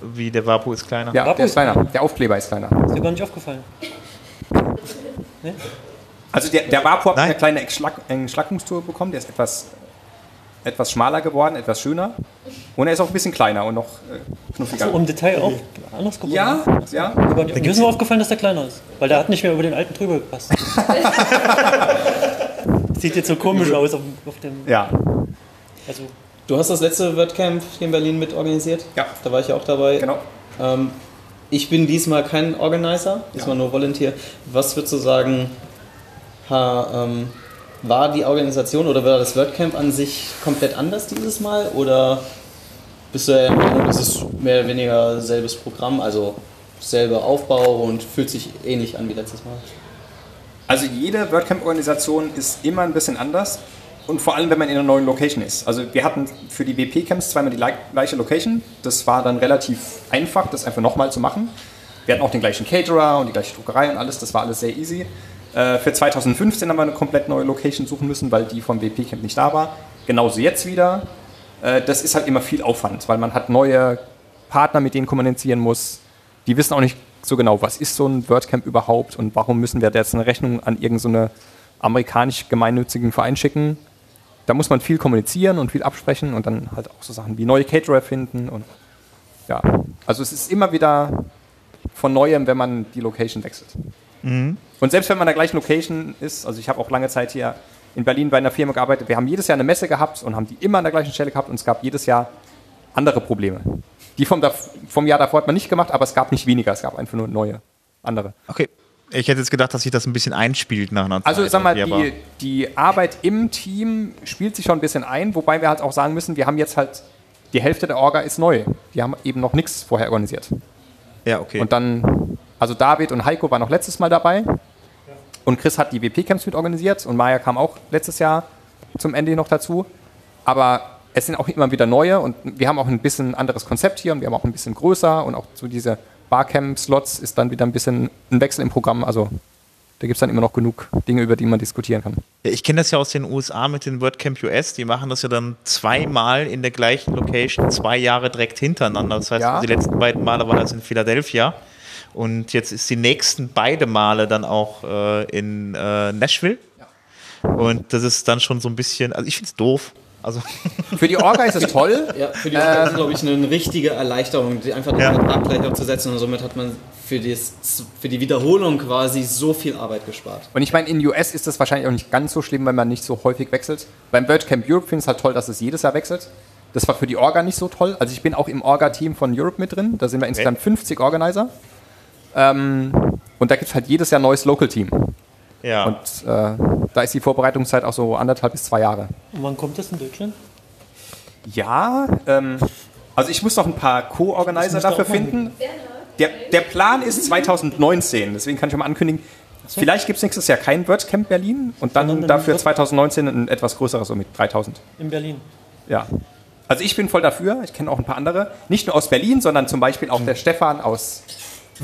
Wie der Vapo ist kleiner. Ja, Vapo der ist ist kleiner. Der Aufkleber ist kleiner. Ist dir gar nicht aufgefallen. Ne? Also der, der Vapo hat Nein. eine kleine Entschlack Entschlackungstour bekommen. Der ist etwas, etwas schmaler geworden, etwas schöner. Und er ist auch ein bisschen kleiner und noch äh, knuffiger. So im Detail auch anders geworden. ja, ja. Aber mir ist nur aufgefallen, dass der kleiner ist. Weil der hat nicht mehr über den alten drüber gepasst. *laughs* Sieht jetzt so komisch aus auf, auf dem. Ja, Also, Du hast das letzte WordCamp hier in Berlin mit organisiert? Ja. Da war ich ja auch dabei. genau. Ähm, ich bin diesmal kein Organizer, diesmal nur Volunteer. Was würdest du sagen, ha, ähm, war die Organisation oder war das WordCamp an sich komplett anders dieses Mal? Oder bist du der Meinung, es ist mehr oder weniger selbes Programm, also selber Aufbau und fühlt sich ähnlich an wie letztes Mal? Also jede WordCamp-Organisation ist immer ein bisschen anders. Und vor allem, wenn man in einer neuen Location ist. Also wir hatten für die WP-Camps zweimal die gleich- gleiche Location. Das war dann relativ einfach, das einfach nochmal zu machen. Wir hatten auch den gleichen Caterer und die gleiche Druckerei und alles. Das war alles sehr easy. Äh, für 2015 haben wir eine komplett neue Location suchen müssen, weil die vom WP-Camp nicht da war. Genauso jetzt wieder. Äh, das ist halt immer viel Aufwand, weil man hat neue Partner, mit denen kommunizieren muss. Die wissen auch nicht so genau, was ist so ein WordCamp überhaupt und warum müssen wir jetzt eine Rechnung an irgendeine so amerikanisch gemeinnützigen Verein schicken. Da muss man viel kommunizieren und viel absprechen und dann halt auch so Sachen wie neue Caterer finden und ja, also es ist immer wieder von neuem, wenn man die Location wechselt. Und selbst wenn man in der gleichen Location ist, also ich habe auch lange Zeit hier in Berlin bei einer Firma gearbeitet, wir haben jedes Jahr eine Messe gehabt und haben die immer an der gleichen Stelle gehabt und es gab jedes Jahr andere Probleme. Die vom, vom Jahr davor hat man nicht gemacht, aber es gab nicht weniger, es gab einfach nur neue, andere. Okay. Ich hätte jetzt gedacht, dass sich das ein bisschen einspielt nach einer Also Zeit. sag mal, die, die Arbeit im Team spielt sich schon ein bisschen ein, wobei wir halt auch sagen müssen, wir haben jetzt halt, die Hälfte der Orga ist neu. Die haben eben noch nichts vorher organisiert. Ja, okay. Und dann, also David und Heiko waren noch letztes Mal dabei. Und Chris hat die WP-Camps mit organisiert und Maya kam auch letztes Jahr zum Ende noch dazu. Aber es sind auch immer wieder neue und wir haben auch ein bisschen anderes Konzept hier und wir haben auch ein bisschen größer und auch so diese Barcamp-Slots ist dann wieder ein bisschen ein Wechsel im Programm. Also da gibt es dann immer noch genug Dinge, über die man diskutieren kann. Ich kenne das ja aus den USA mit den WordCamp US. Die machen das ja dann zweimal in der gleichen Location, zwei Jahre direkt hintereinander. Das heißt, Ja. die letzten beiden Male waren das in Philadelphia. Und jetzt ist die nächsten beide Male dann auch äh, in äh, Nashville. Und das ist dann schon so ein bisschen, also ich finde es doof. Also *laughs* Für die Orga ist es *laughs* toll. Ja, für die Orga ist, glaube ich, eine richtige Erleichterung, die einfach den Ja. Vertrag gleich abzusetzen und somit hat man für, das, für die Wiederholung quasi so viel Arbeit gespart. Und ich meine, in US ist das wahrscheinlich auch nicht ganz so schlimm, wenn man nicht so häufig wechselt. Beim WordCamp Europe finde ich es halt toll, dass es jedes Jahr wechselt. Das war für die Orga nicht so toll. Also ich bin auch im Orga-Team von Europe mit drin. Da sind wir insgesamt 50 Organizer. Ähm, und da gibt es halt jedes Jahr ein neues Local-Team. ja. Und äh, da ist die Vorbereitungszeit auch so anderthalb bis zwei Jahre. und wann kommt das in Deutschland? Ja, ähm, also ich muss noch ein paar Co-Organizer dafür finden. Der, der Plan ist 2019, deswegen kann ich schon mal ankündigen. Vielleicht gibt es nächstes Jahr kein WordCamp Berlin und dann dafür Word- 2019 ein etwas größeres, so mit 3000. In Berlin. Ja. Also ich bin voll dafür, ich kenne auch ein paar andere. Nicht nur aus Berlin, sondern zum Beispiel auch der Stefan aus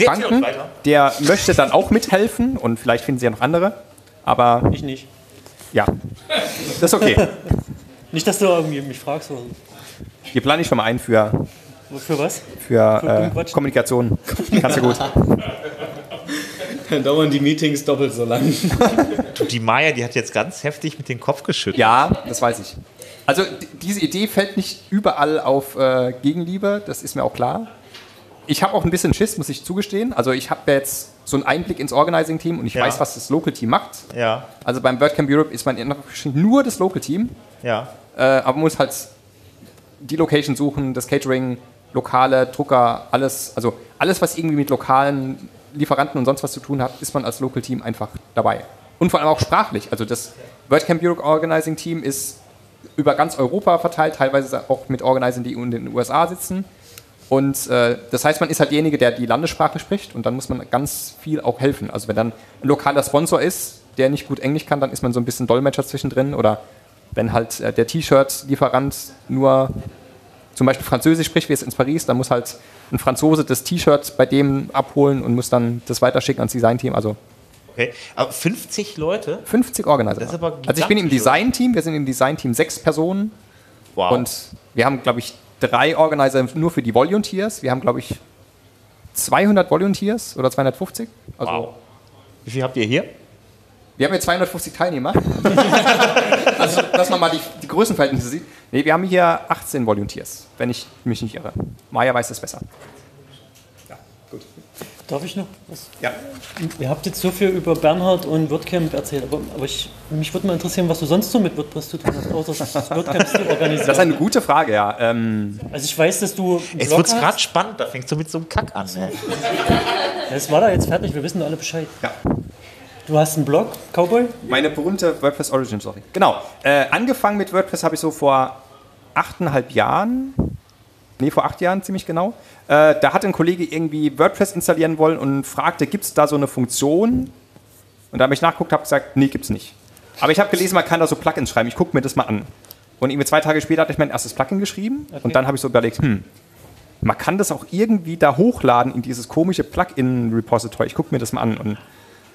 Franken. Der möchte dann auch mithelfen und vielleicht finden sie ja noch andere. Aber Ich nicht. ja, das ist okay. *laughs* Nicht, dass du irgendwie mich fragst. Oder Wir planen dich schon mal ein für, für was? für dumm äh. Kommunikation. *laughs* Kannst du gut. Dann dauern die Meetings doppelt so lang. Die Maya, die hat jetzt ganz heftig mit dem Kopf geschüttelt. Ja, das weiß ich. Also diese Idee fällt nicht überall auf äh, Gegenliebe, das ist mir auch klar. Ich habe auch ein bisschen Schiss, muss ich zugestehen. Also ich habe jetzt so einen Einblick ins Organizing-Team und ich Ja. weiß, was das Local-Team macht. Ja, Also beim WordCamp Europe ist man nur das Local-Team, ja. äh, aber man muss halt die Location suchen, das Catering, Lokale, Drucker, alles, also alles, was irgendwie mit lokalen Lieferanten und sonst was zu tun hat, ist man als Local-Team einfach dabei. Und vor allem auch sprachlich. Also das WordCamp Europe Organizing Team ist über ganz Europa verteilt, teilweise auch mit Organizern, die in den USA sitzen. Und äh, das heißt, man ist halt derjenige, der die Landessprache spricht und dann muss man ganz viel auch helfen. Also wenn dann ein lokaler Sponsor ist, der nicht gut Englisch kann, dann ist man so ein bisschen Dolmetscher zwischendrin oder wenn halt äh, der T-Shirt-Lieferant nur zum Beispiel Französisch spricht, wie es in Paris, dann muss halt ein Franzose das T-Shirt bei dem abholen und muss dann das weiterschicken ans Designteam. Also Okay. Aber 50 Leute? 50 Organizer. Also ich bin im Designteam, wir sind im Designteam sechs Personen Wow. und wir haben, glaube ich, drei Organizer nur für die Volunteers. Wir haben, glaube ich, 200 Volunteers oder 250. Also wow. Wie viel habt ihr hier? wir haben jetzt 250 Teilnehmer. *laughs* also, dass man mal die, die Größenverhältnisse sieht. Nee, wir haben hier 18 Volunteers, wenn ich mich nicht irre. Maya weiß es besser. Darf ich noch was? Ja. Ihr habt jetzt so viel über Bernhard und WordCamp erzählt, aber, aber ich, mich würde mal interessieren, was du sonst so mit WordPress zu tun hast, außer das WordCamp zu organisieren. Das ist eine gute Frage, ja. Ähm, also ich weiß, dass du Jetzt wird hast. gerade spannend, da fängst du mit so einem Kack an. Ne? Ja, Es war da jetzt fertig, wir wissen alle Bescheid. ja. Du hast einen Blog, Cowboy? Meine berühmte WordPress Origin Story. Genau. Äh, angefangen mit WordPress habe ich so vor achteinhalb Jahren, nee, vor acht Jahren ziemlich genau. Äh, da hat ein Kollege irgendwie WordPress installieren wollen und fragte, gibt es da so eine Funktion? Und da habe ich nachgeguckt, habe gesagt, nee, gibt's nicht. Aber ich habe gelesen, man kann da so Plugins schreiben. Ich gucke mir das mal an. Und irgendwie zwei Tage später hatte ich mein erstes Plugin geschrieben. Und dann habe ich so überlegt, hm, man kann das auch irgendwie da hochladen in dieses komische Plugin-Repository. Ich gucke mir das mal an. Und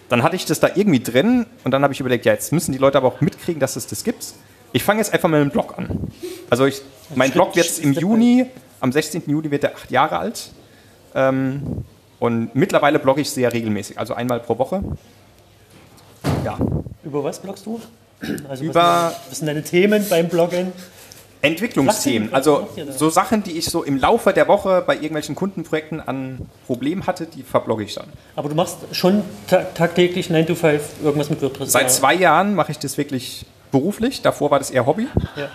dann hatte ich das da irgendwie drin und dann habe ich überlegt, ja, jetzt müssen die Leute aber auch mitkriegen, dass es das gibt. Ich fange jetzt einfach mal mit einem Blog an. Also ich, mein Blog wird jetzt im Juni, am 16. Juni wird er acht Jahre alt. Ähm, und mittlerweile blogge ich sehr regelmäßig, also einmal pro Woche. Ja, Über was bloggst du? Also Über- was, sind, was sind deine Themen beim Bloggen? Entwicklungsthemen, also so Sachen, die ich so im Laufe der Woche bei irgendwelchen Kundenprojekten an Problemen hatte, die verblogge ich dann. Aber du machst schon ta tagtäglich 9 to 5 irgendwas mit WordPress. Seit zwei Jahren mache ich das wirklich beruflich. Davor war das eher Hobby. Ja.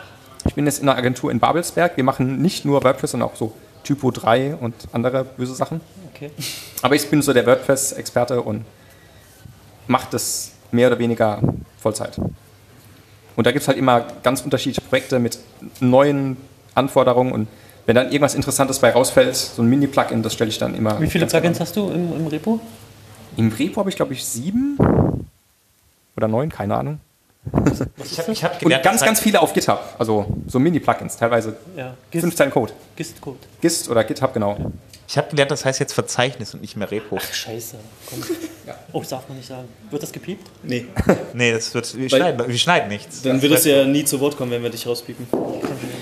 Ich bin jetzt in einer Agentur in Babelsberg. Wir machen nicht nur WordPress, sondern auch so Typo 3 und andere böse Sachen. Okay. Aber ich bin so der WordPress-Experte und mache das mehr oder weniger Vollzeit. Und da gibt es halt immer ganz unterschiedliche Projekte mit neuen Anforderungen und wenn dann irgendwas Interessantes bei rausfällt, so ein Mini-Plugin, das stelle ich dann immer. Wie viele Plugins hast du im, im Repo? Im Repo habe ich, glaube ich, sieben oder neun, keine Ahnung. Ich habe ich hab Und gelernt, ganz, ganz viele auf GitHub, also so Mini-Plugins, teilweise Ja, fünf Gist, Zeilen Code. Gist-Code. GIST oder GitHub, genau. Ich habe gelernt, das heißt jetzt Verzeichnis und nicht mehr Repo. Scheiße. Komm. Oh, das darf man nicht sagen. Wird das gepiept? Nee, *laughs* Nee, das wird, wir, schneiden, wir schneiden nichts. dann würdest du ja nie zu Wort kommen, wenn wir dich rauspiepen.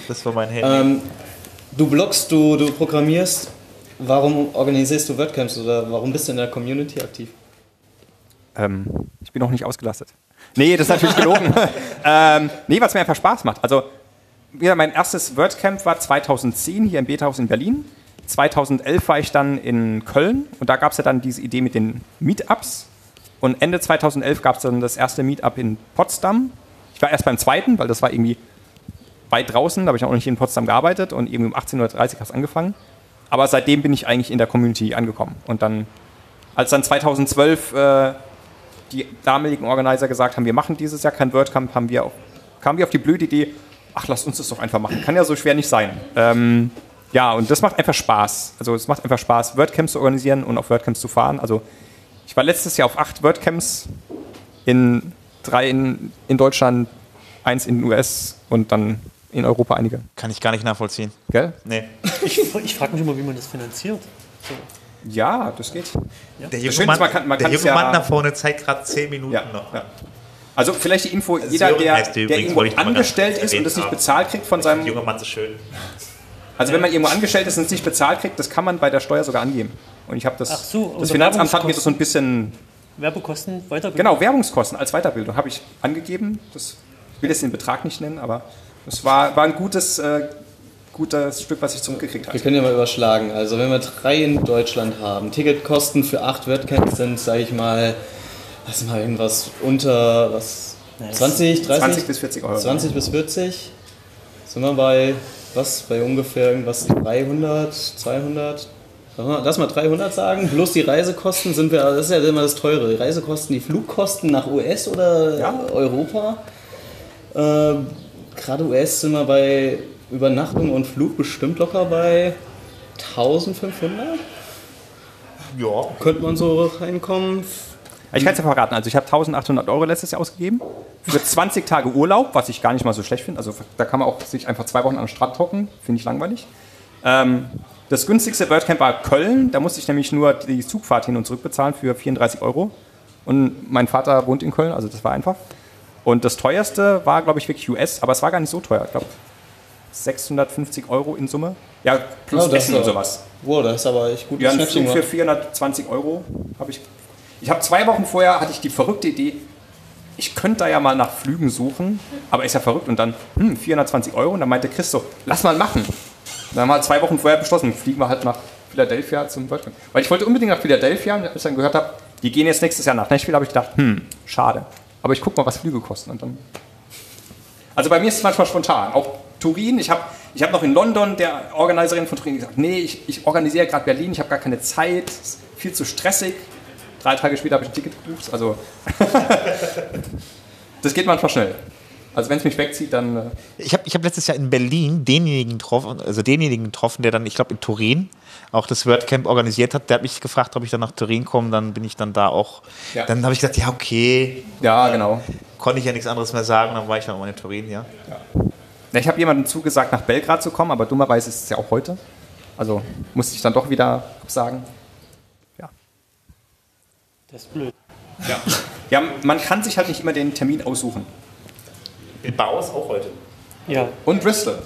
Das war mein Handy. Ähm, du bloggst, du, du programmierst. Warum organisierst du WordCamps oder warum bist du in der Community aktiv? Ähm, ich bin noch nicht ausgelastet. Nee, das ist natürlich gelogen. *laughs* ähm, nee, was mir einfach Spaß macht. Also, wieder mein erstes WordCamp war 2010 hier im Beta-Haus in Berlin. 2011 war ich dann in Köln und da gab es ja dann diese Idee mit den Meetups. Und Ende 2011 gab es dann das erste Meetup in Potsdam. Ich war erst beim zweiten, weil das war irgendwie weit draußen, da habe ich auch noch nicht in Potsdam gearbeitet und irgendwie um 18.30 Uhr hat es angefangen. Aber seitdem bin ich eigentlich in der Community angekommen. Und dann, als dann 2012 äh, die damaligen Organizer gesagt haben, wir machen dieses Jahr kein WordCamp, haben wir auch, kamen wir auf die blöde Idee, ach, lasst uns das doch einfach machen. Kann ja so schwer nicht sein. Ähm, ja, und das macht einfach Spaß. Also es macht einfach Spaß, WordCamps zu organisieren und auf WordCamps zu fahren. Also ich war letztes Jahr auf acht WordCamps, in drei in, in Deutschland, eins in den US und dann in Europa einige. Kann ich gar nicht nachvollziehen. Gell? Nee. Ich, ich frage mich immer, wie man das finanziert. Ja, das geht. Der Schöne junge Mann, man kann- man der junge ja- Mann da vorne zeigt gerade 10 Minuten Ja, noch. ja. Also vielleicht die Info, jeder, Sören der, der der übrigens, irgendwo angestellt ist und das nicht bezahlt kriegt von Der seinem junge Mann so schön. Also wenn man irgendwo angestellt ist und es nicht bezahlt kriegt, das kann man bei der Steuer sogar angeben. Und ich habe das, Ach so, das Finanzamt hat mir das so ein bisschen, Werbekosten, Weiterbildung. genau, Werbungskosten als Weiterbildung habe ich angegeben. Das ich will jetzt den Betrag nicht nennen, aber es war, war ein gutes, äh, gutes Stück, was ich zurückgekriegt Wir habe. können ja mal überschlagen. Also wenn wir drei in Deutschland haben, Ticketkosten für acht WordCamps sind, sage ich mal, lass mal irgendwas unter was 20, 30? 20 bis 40 Euro. 20 bis 40. Sind wir bei was? Bei ungefähr irgendwas 300, 200? Sag mal, Lass mal 300 sagen. Plus die Reisekosten sind wir, das ist ja immer das Teure. Die Reisekosten, die Flugkosten nach US oder Ja. Europa. Ähm, Gerade US sind wir bei Übernachtung und Flug bestimmt locker bei 1500. Ja. Könnte man so reinkommen. Ich kann es ja verraten. Also ich habe 1800 Euro letztes Jahr ausgegeben für 20 Tage Urlaub, was ich gar nicht mal so schlecht finde. Also da kann man auch sich einfach zwei Wochen an den Strand hocken, finde ich langweilig. Ähm, das günstigste WordCamp war Köln. Da musste ich nämlich nur die Zugfahrt hin und zurück bezahlen für 34 Euro. Und mein Vater wohnt in Köln, also das war einfach. Und das teuerste war, glaube ich, wirklich US, aber es war gar nicht so teuer. Ich glaube 650 Euro in Summe. Ja, plus Oh, Essen und sowas. Wow, das ist aber echt gut. Ja, Flug für 420 Euro habe ich. Ich habe zwei Wochen vorher hatte ich die verrückte Idee, ich könnte da ja mal nach Flügen suchen, aber ist ja verrückt und dann hm, 420 Euro und dann meinte Christoph, lass mal machen. Dann haben wir zwei Wochen vorher beschlossen, fliegen wir halt nach Philadelphia zum WordCamp. Weil ich wollte unbedingt nach Philadelphia und als ich dann gehört habe, die gehen jetzt nächstes Jahr nach Nashville, habe ich gedacht, hm, schade. Aber ich guck mal, was Flüge kosten und dann. Also bei mir ist es manchmal spontan. Auch Turin, ich habe ich hab noch in London der Organiserin von Turin gesagt, nee, ich, ich organisiere gerade Berlin, ich habe gar keine Zeit, es ist viel zu stressig. Drei Tage später habe ich ein Ticket gebucht. Also *laughs* das geht manchmal schnell. Also wenn es mich wegzieht, dann... Äh, Ich habe ich hab letztes Jahr in Berlin denjenigen getroffen, also denjenigen getroffen, der dann, ich glaube, in Turin auch das WordCamp organisiert hat. Der hat mich gefragt, ob ich dann nach Turin komme. Dann bin ich dann da auch. Ja. Dann habe ich gesagt, ja, okay. ja, genau. Konnte ich ja nichts anderes mehr sagen. Dann war ich dann mal in Turin, ja. Ja, Ich habe jemandem zugesagt, nach Belgrad zu kommen, aber dummerweise ist es ja auch heute. Also musste ich dann doch wieder absagen. Ja. Das ist blöd. ja, man kann sich halt nicht immer den Termin aussuchen. In Baus auch heute. Ja, Und Bristol.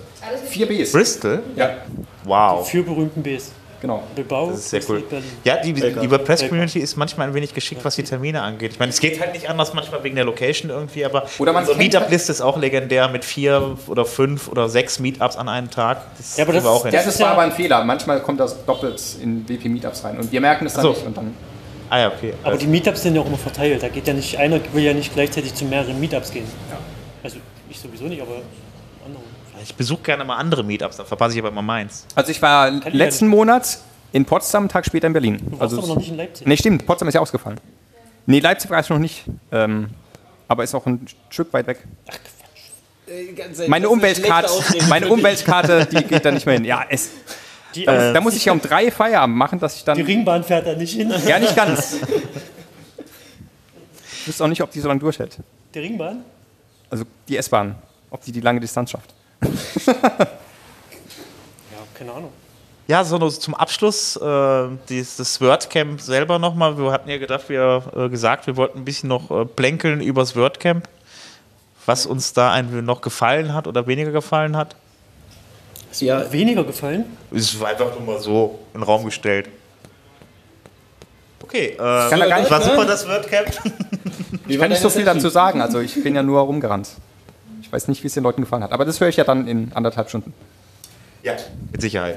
Vier Bs. Bristol? Ja, Wow. vier berühmten Bs. Genau. Bilbao, Das ist sehr cool. Ja, die, die WordPress-Community ist manchmal ein wenig geschickt, was die Termine angeht. Ich meine, es geht halt nicht anders, manchmal wegen der Location irgendwie, aber Oder man unsere Meetup-Liste ist auch legendär mit vier oder fünf oder sechs Meetups an einem Tag. Das Ja, aber das- auch. Ja, Das ist war ja- aber ein Fehler. Manchmal kommt das doppelt in WP-Meetups rein und wir merken es dann so. nicht. Und dann, Ah ja, okay. Aber die Meetups sind ja auch immer verteilt. Da geht ja nicht, einer will ja nicht gleichzeitig zu mehreren Meetups gehen. Also ich sowieso nicht, aber. Ich besuche gerne mal andere Meetups, dann verpasse ich aber immer meins. also ich war ich letzten ja Monat in Potsdam, einen Tag später in Berlin. Du warst Also, aber noch nicht in Leipzig. nee, stimmt, Potsdam ist ja ausgefallen. Nee, Leipzig war ich noch nicht. Ähm, aber ist auch ein Stück weit weg. Meine Umweltkarte, meine Umweltkarte, die geht da nicht mehr hin. Ja, es, Die, äh, da muss ich ja um drei Feierabend machen, dass ich dann. die Ringbahn fährt da nicht hin. Ja, nicht ganz. Ich wüsste auch nicht, ob die so lange durchhält. Die Ringbahn? Also die S-Bahn, ob die die lange Distanz schafft. Ja, keine Ahnung. Ja, so nur zum Abschluss äh, dieses, das WordCamp selber nochmal. Wir hatten ja gedacht, wir äh, gesagt, wir wollten ein bisschen noch äh, plänkeln übers WordCamp, was uns da ein, noch gefallen hat oder weniger gefallen hat. Ja, Weniger gefallen? Es war einfach nur mal so in den Raum gestellt. Okay, äh, kann da gar nicht- war super das WordCamp. Ich kann nicht so viel dazu sagen, also ich bin ja nur rumgerannt. Ich weiß nicht, wie es den Leuten gefallen hat, aber das höre ich ja dann in anderthalb Stunden. ja, mit Sicherheit.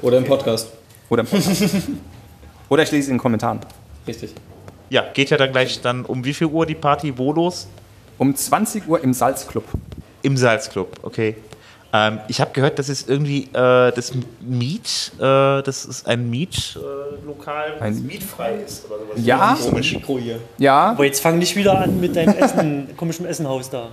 Oder im Podcast. Oder im Podcast. Oder ich lese in den Kommentaren. Richtig. Ja, geht ja dann gleich dann um wie viel Uhr die Party wo los? Um 20 Uhr im Salzclub. Im Salzclub, okay. Ähm, ich habe gehört, das ist irgendwie äh, das Miet, äh, das ist ein Mietlokal, das Ein- mietfrei ist oder sowas. Ja, Komisch. Mikro hier. ja. Aber jetzt fang nicht wieder an mit deinem Essen, *laughs* komischem Essenhaus da.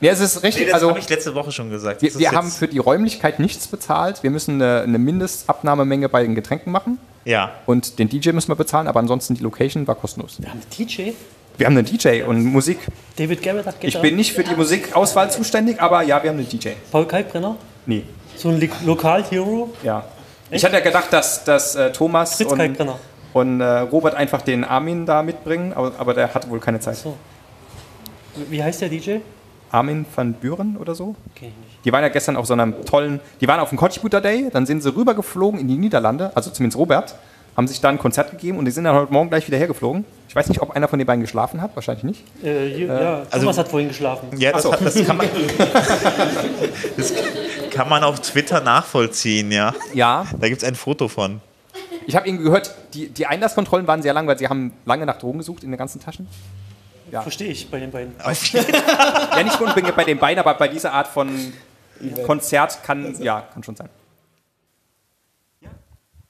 Ja, es ist Nee, richtig. das Also habe ich letzte Woche schon gesagt. wir, Das wir haben für die Räumlichkeit nichts bezahlt. Wir müssen eine, eine Mindestabnahmemenge bei den Getränken machen. ja, Und den DJ müssen wir bezahlen, aber ansonsten die Location war kostenlos. Wir haben einen DJ. Wir haben einen DJ und Musik. David Garrett hat Ich Gitarre. bin nicht für die Musikauswahl zuständig, aber ja, wir haben einen DJ. Paul Kalkbrenner. Nee. So ein Lokal-Hero. Ja. Ich hatte ja gedacht, dass, dass äh, Thomas Fritz und, und äh, Robert einfach den Armin da mitbringen, aber, aber der hatte wohl keine Zeit. So. Wie heißt der DJ? Armin van Buren oder so? Kenn ich nicht. Die waren ja gestern auf so einem tollen, die waren auf dem Contributor Day, dann sind sie rübergeflogen in die Niederlande, also zumindest Robert, haben sich dann ein Konzert gegeben und die sind dann heute Morgen gleich wieder hergeflogen. Ich weiß nicht, ob einer von den beiden geschlafen hat, wahrscheinlich nicht. Äh, hier, ja, also- Thomas hat vorhin geschlafen. Ja, das, so. das, kann man, *laughs* das kann man auf Twitter nachvollziehen, ja. Ja. Da gibt es ein Foto von. Ich habe irgendwie gehört, die, die Einlasskontrollen waren sehr lang, weil sie haben lange nach Drogen gesucht in den ganzen Taschen. Verstehe ich bei den beiden. *laughs* Ja, nicht unbedingt bei den beiden, aber bei dieser Art von Konzert kann, ja, kann schon sein.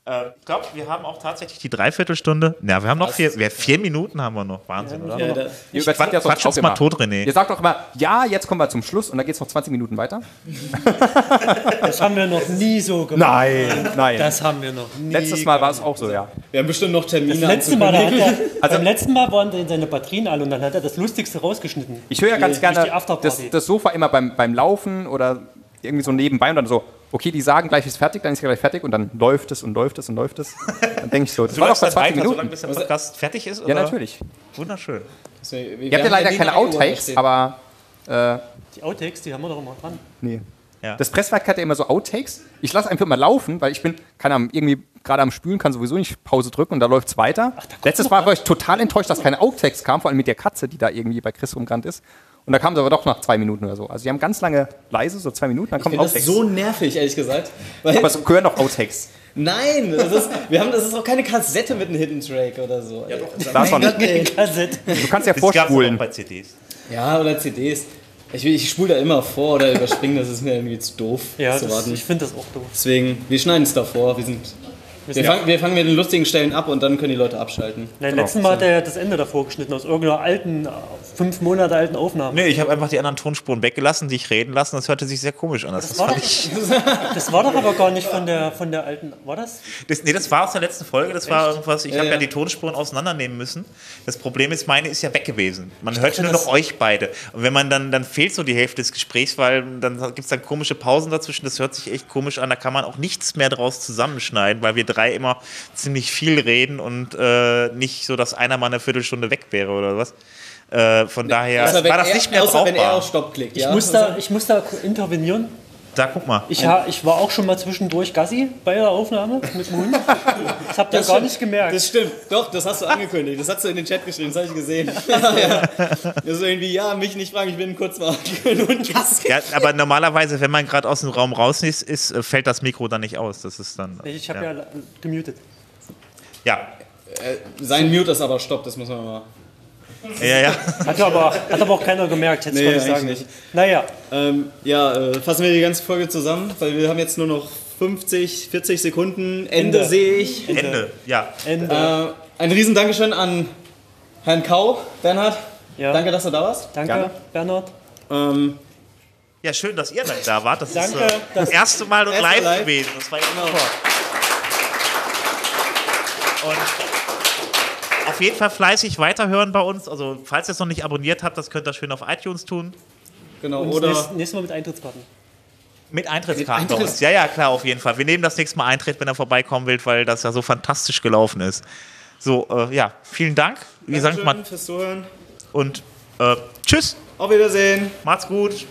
Äh, ich glaube, wir haben auch tatsächlich die Dreiviertelstunde. Ja, wir haben noch vier, wir, vier Minuten haben wir noch. Wahnsinn, oder? Ja, da, Ihr überzieht ja sonst auch mal immer. tot, René. Ihr sagt doch immer, ja, jetzt kommen wir zum Schluss und dann geht es noch 20 Minuten weiter. *laughs* Das haben wir noch nie so gemacht. Nein, nein. Das haben wir noch nie. Letztes Mal war es auch so, ja. wir haben bestimmt noch Termine. Das letzte Mal, er, *laughs* Also- beim letzten Mal waren dann seine Batterien alle und dann hat er das Lustigste rausgeschnitten. Ich höre ja ganz Die- gerne das, das Sofa immer beim, beim Laufen oder irgendwie so nebenbei und dann so, okay, die sagen gleich ist fertig, dann ist ja gleich fertig und dann läuft es und läuft es und läuft es. Dann denke ich so, das Du war doch dann 20 weiter, solange Minuten. bis der Podcast fertig ist? Ja, oder? natürlich. Wunderschön. Ihr habt ja leider keine Outtakes, aber äh, Die Outtakes, die haben wir doch immer dran. nee. Ja. Das Presswerk hat ja immer so Outtakes. Ich lasse einfach mal laufen, weil ich bin, kann am, irgendwie gerade am Spülen, kann sowieso nicht Pause drücken und da läuft es weiter. Letztes Mal war ich total enttäuscht, dass keine Outtakes kamen, vor allem mit der Katze, die da irgendwie bei Chris rumgerannt ist. Und da kam sie aber doch nach zwei Minuten oder so. Also die haben ganz lange leise, so zwei Minuten, dann Ich kommen finde das Outtakes. so nervig, ehrlich gesagt. Weil, aber es gehören noch Outtakes. *laughs* nein, das ist, wir haben, das ist auch keine Kassette mit einem Hidden Track oder so. Ja, doch. Da schon. Kassette. Du kannst ja Das gab's aber auch vorspulen. bei CDs. ja oder CDs. Ich, ich spule da immer vor oder überspringe, das ist mir irgendwie zu doof Ja, zu das, warten. ich finde das auch doof. Deswegen, wir schneiden es davor. Wir, sind, wir, fangen, wir fangen mit den lustigen Stellen ab und dann können die Leute abschalten. Nein, letzten Mal hat er ja das Ende davor geschnitten aus irgendeiner alten, fünf Monate alten Aufnahme. Nee, ich habe einfach die anderen Tonspuren weggelassen, dich reden lassen. Das hörte sich sehr komisch an. Das, Das war, doch, ich, das war doch aber gar nicht von der, von der alten. War das? das, nee, das war aus der letzten Folge. Das war irgendwas. Ich habe ja. ja. die Tonspuren auseinandernehmen müssen. Das Problem ist, meine ist ja weg gewesen. Man hört nur das- noch euch beide. Und wenn man dann, dann fehlt so die Hälfte des Gesprächs, weil dann gibt es dann komische Pausen dazwischen. Das hört sich echt komisch an. Da kann man auch nichts mehr draus zusammenschneiden, weil wir drei immer ziemlich viel reden und äh, nicht so, dass einer mal eine Viertelstunde weg wäre oder was. Äh, von daher war das er, nicht mehr außer wenn er brauchbar. auf Stopp klickt. Ich, ja? muss da, ich muss da intervenieren. Da guck mal. Ich, ha, ich war auch schon mal zwischendurch Gassi bei der Aufnahme mit dem Hund. Das habt ihr gar stimmt. nicht gemerkt. Das stimmt, doch, das hast du angekündigt. Das hast du in den Chat geschrieben, das habe ich gesehen. *laughs* ja. Das ist irgendwie, ja, mich nicht fragen, ich bin kurz mal *laughs* und Gassi. Ja, aber normalerweise, wenn man gerade aus dem Raum raus ist, ist, äh, fällt das Mikro dann nicht aus. Das ist dann. ich habe ja. ja. gemutet. Ja, Sein Mute ist aber Stopp, das muss man mal. Ja, ja. Hat aber, hat aber auch keiner gemerkt, hätte ich Nee, nicht sagen eigentlich müssen. Naja, Ähm, ja, äh, fassen wir die ganze Folge zusammen, weil wir haben jetzt nur noch 50, 40 Sekunden. Ende, Ende. sehe ich. Ende. Ja. Ende. Äh, ein riesen Dankeschön an Herrn Kau, Bernhard. Ja. Danke, dass du da warst. Danke, gerne. Bernhard. Ähm, ja, schön, dass ihr da wart. Das Danke, ist äh, das erste Mal und Erste live, live. gewesen. Das war ja super. Und auf jeden Fall fleißig weiterhören bei uns. Also, falls ihr es noch nicht abonniert habt, das könnt ihr schön auf iTunes tun. genau, Und oder nächstes, nächstes Mal mit Eintrittskarten. Mit Eintrittskarten Mit bei uns. Ja, ja, klar, auf jeden Fall. Wir nehmen das nächste Mal Eintritt, wenn er vorbeikommen will, weil das ja so fantastisch gelaufen ist. So, äh, ja, vielen Dank. Wie gesagt, mal Dankeschön fürs Zuhören. und äh, tschüss. Auf Wiedersehen. Macht's gut.